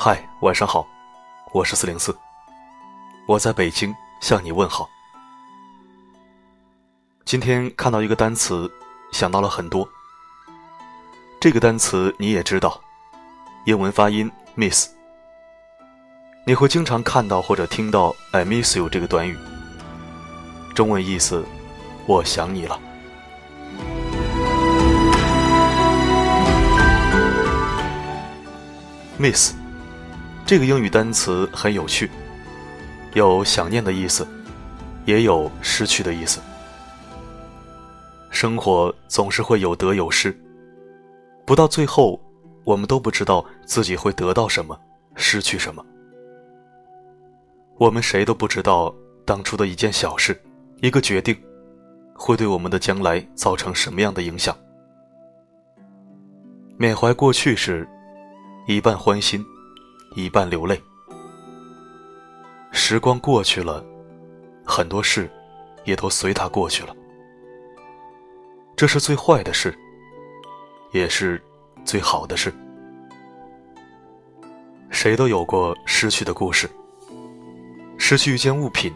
嗨，晚上好，我是四零四，我在北京向你问好。今天看到一个单词，想到了很多。这个单词你也知道，英文发音 miss。你会经常看到或者听到 "I miss you" 这个短语，中文意思，我想你了。miss 这个英语单词很有趣，有想念的意思，也有失去的意思。生活总是会有得有失，不到最后，我们都不知道自己会得到什么，失去什么。我们谁都不知道当初的一件小事，一个决定，会对我们的将来造成什么样的影响。缅怀过去时。一半欢心，一半流泪。时光过去了，很多事也都随它过去了。这是最坏的事，也是最好的事。谁都有过失去的故事：失去一件物品，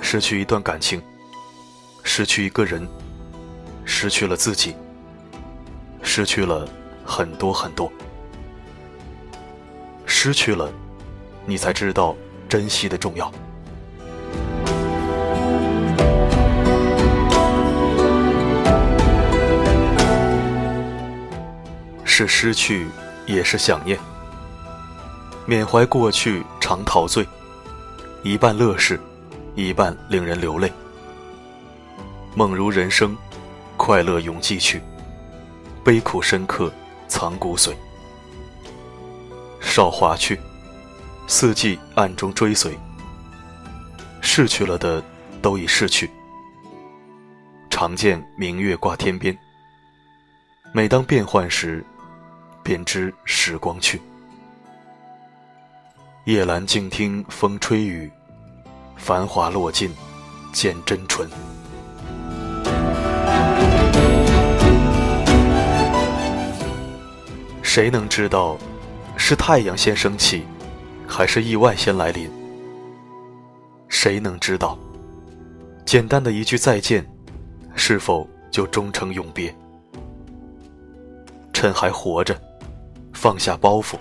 失去一段感情，失去一个人，失去了自己，失去了很多很多。失去了，你才知道珍惜的重要。是失去，也是想念。缅怀过去，常陶醉，一半乐事，一半令人流泪。梦如人生，快乐永记去，悲苦深刻，藏骨髓。韶华去，四季暗中追随。逝去了的，都已逝去。常见明月挂天边。每当变幻时，便知时光去。夜阑静听风吹雨，繁华落尽见真纯。谁能知道？是太阳先升起，还是意外先来临？谁能知道？简单的一句再见，是否就终成永别？趁还活着，放下包袱，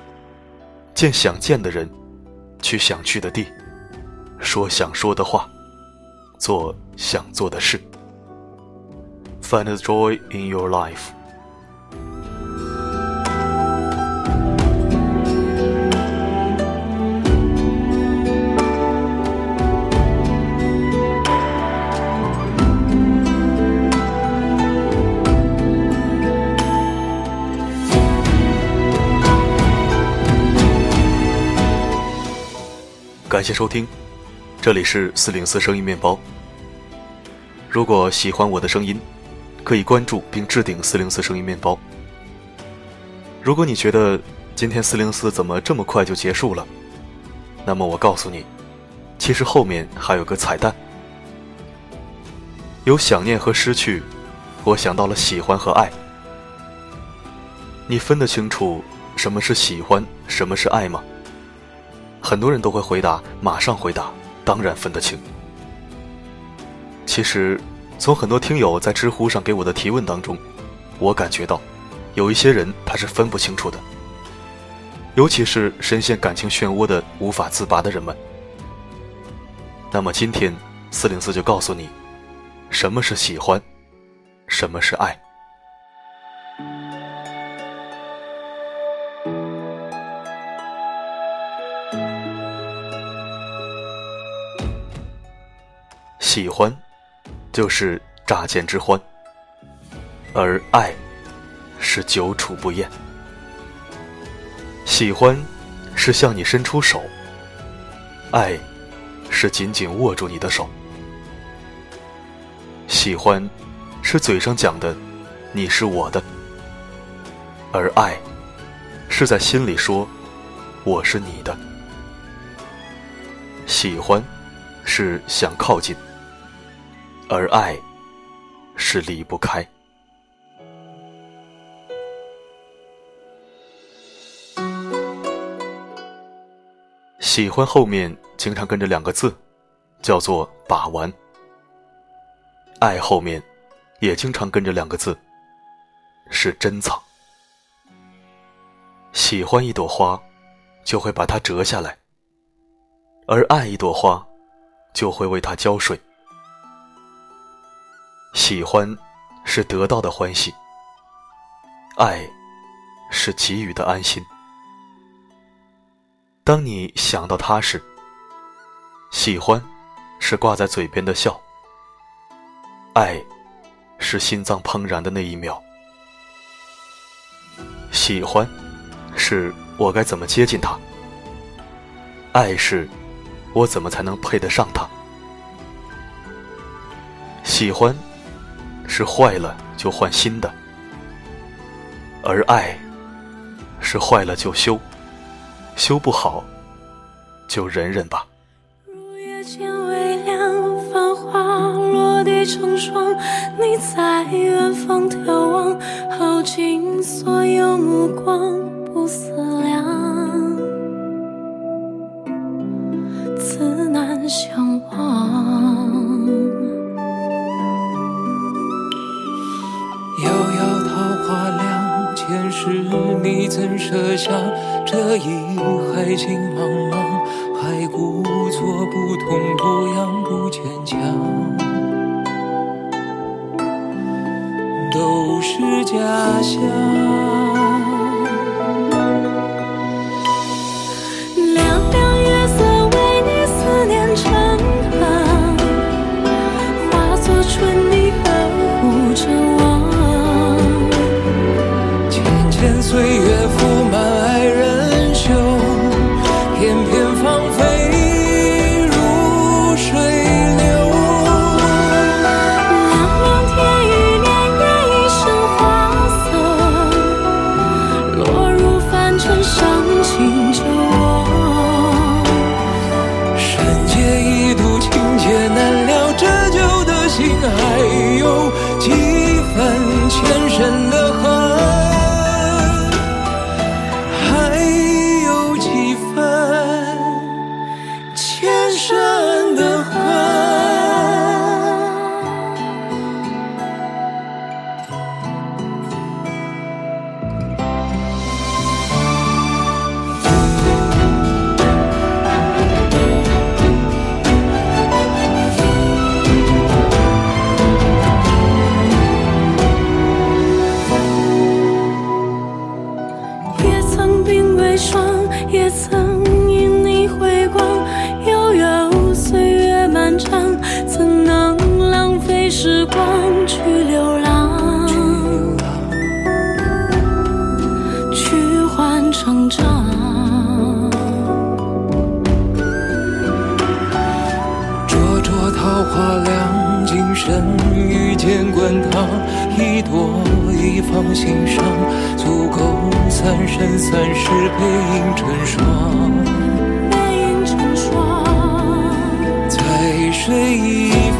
见想见的人，去想去的地，说想说的话，做想做的事。Find the joy in your life. 感谢收听，这里是四零四声音面包。如果喜欢我的声音，可以关注并置顶四零四声音面包。如果你觉得今天四零四怎么这么快就结束了，那么我告诉你，其实后面还有个彩蛋。有想念和失去，我想到了喜欢和爱。你分得清楚什么是喜欢，什么是爱吗？很多人都会回答，马上回答，当然分得清。其实，从很多听友在知乎上给我的提问当中，我感觉到，有一些人他是分不清楚的。尤其是深陷感情漩涡的无法自拔的人们。那么今天，四零四就告诉你，什么是喜欢，什么是爱。喜欢，就是乍见之欢；而爱，是久处不厌。喜欢，是向你伸出手；爱，是紧紧握住你的手。喜欢，是嘴上讲的“你是我的”，而爱，是在心里说“我是你的”。喜欢，是想靠近。而爱，是离不开。喜欢后面经常跟着两个字，叫做把玩；爱后面也经常跟着两个字，是珍藏。喜欢一朵花，就会把它折下来；而爱一朵花，就会为它浇水。喜欢是得到的欢喜，爱是给予的安心。当你想到他时，喜欢是挂在嘴边的笑，爱是心脏怦然的那一秒。喜欢是我该怎么接近他，爱是我怎么才能配得上他。喜欢是坏了就换新的，而爱是坏了就修。修不好，就忍忍吧。如夜间微凉，繁花落地成霜。你在远方眺望，耗尽所有目光，不思量，是，你怎舍下？这一海情茫茫，还故作不痛不痒不坚强，都是假象。前人。一朵一放心上，足够三生三世背影成双。背影成双，在水一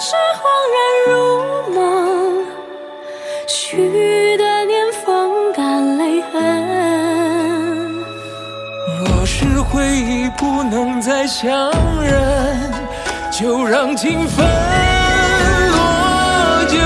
是恍然如梦许的年风干泪痕。若是回忆不能再相认就让情分落九